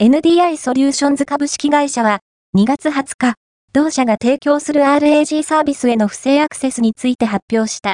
NDI ソリューションズ株式会社は、2月20日、同社が提供する RAG サービスへの不正アクセスについて発表した。